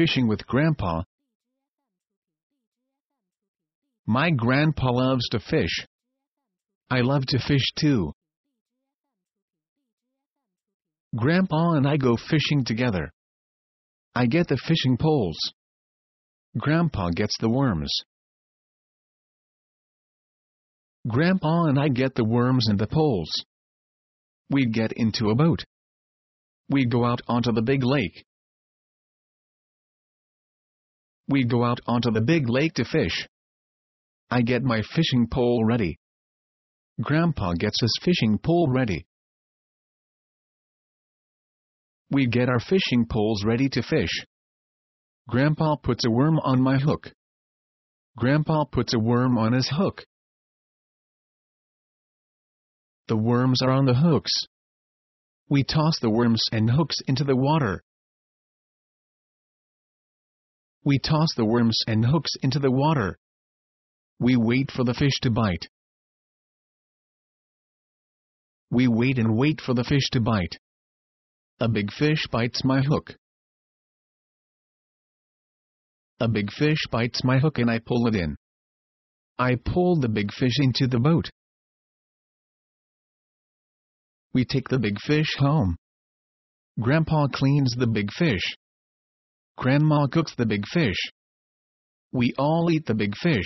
fishing with Grandpa. My grandpa loves to fish. I love to fish too. Grandpa and I go fishing together. I get the fishing poles. Grandpa gets the worms. Grandpa and I get the worms and the poles. We get into a boat. We go out onto the big lake. We go out onto the big lake to fish. I get my fishing pole ready. Grandpa gets his fishing pole ready. We get our fishing poles ready to fish. Grandpa puts a worm on my hook. Grandpa puts a worm on his hook. The worms are on the hooks. We toss the worms and hooks into the water. We toss the worms and hooks into the water. We wait for the fish to bite. We wait and wait for the fish to bite. A big fish bites my hook. A big fish bites my hook and I pull it in. I pull the big fish into the boat. We take the big fish home. Grandpa cleans the big fish. Grandma cooks the big fish. We all eat the big fish.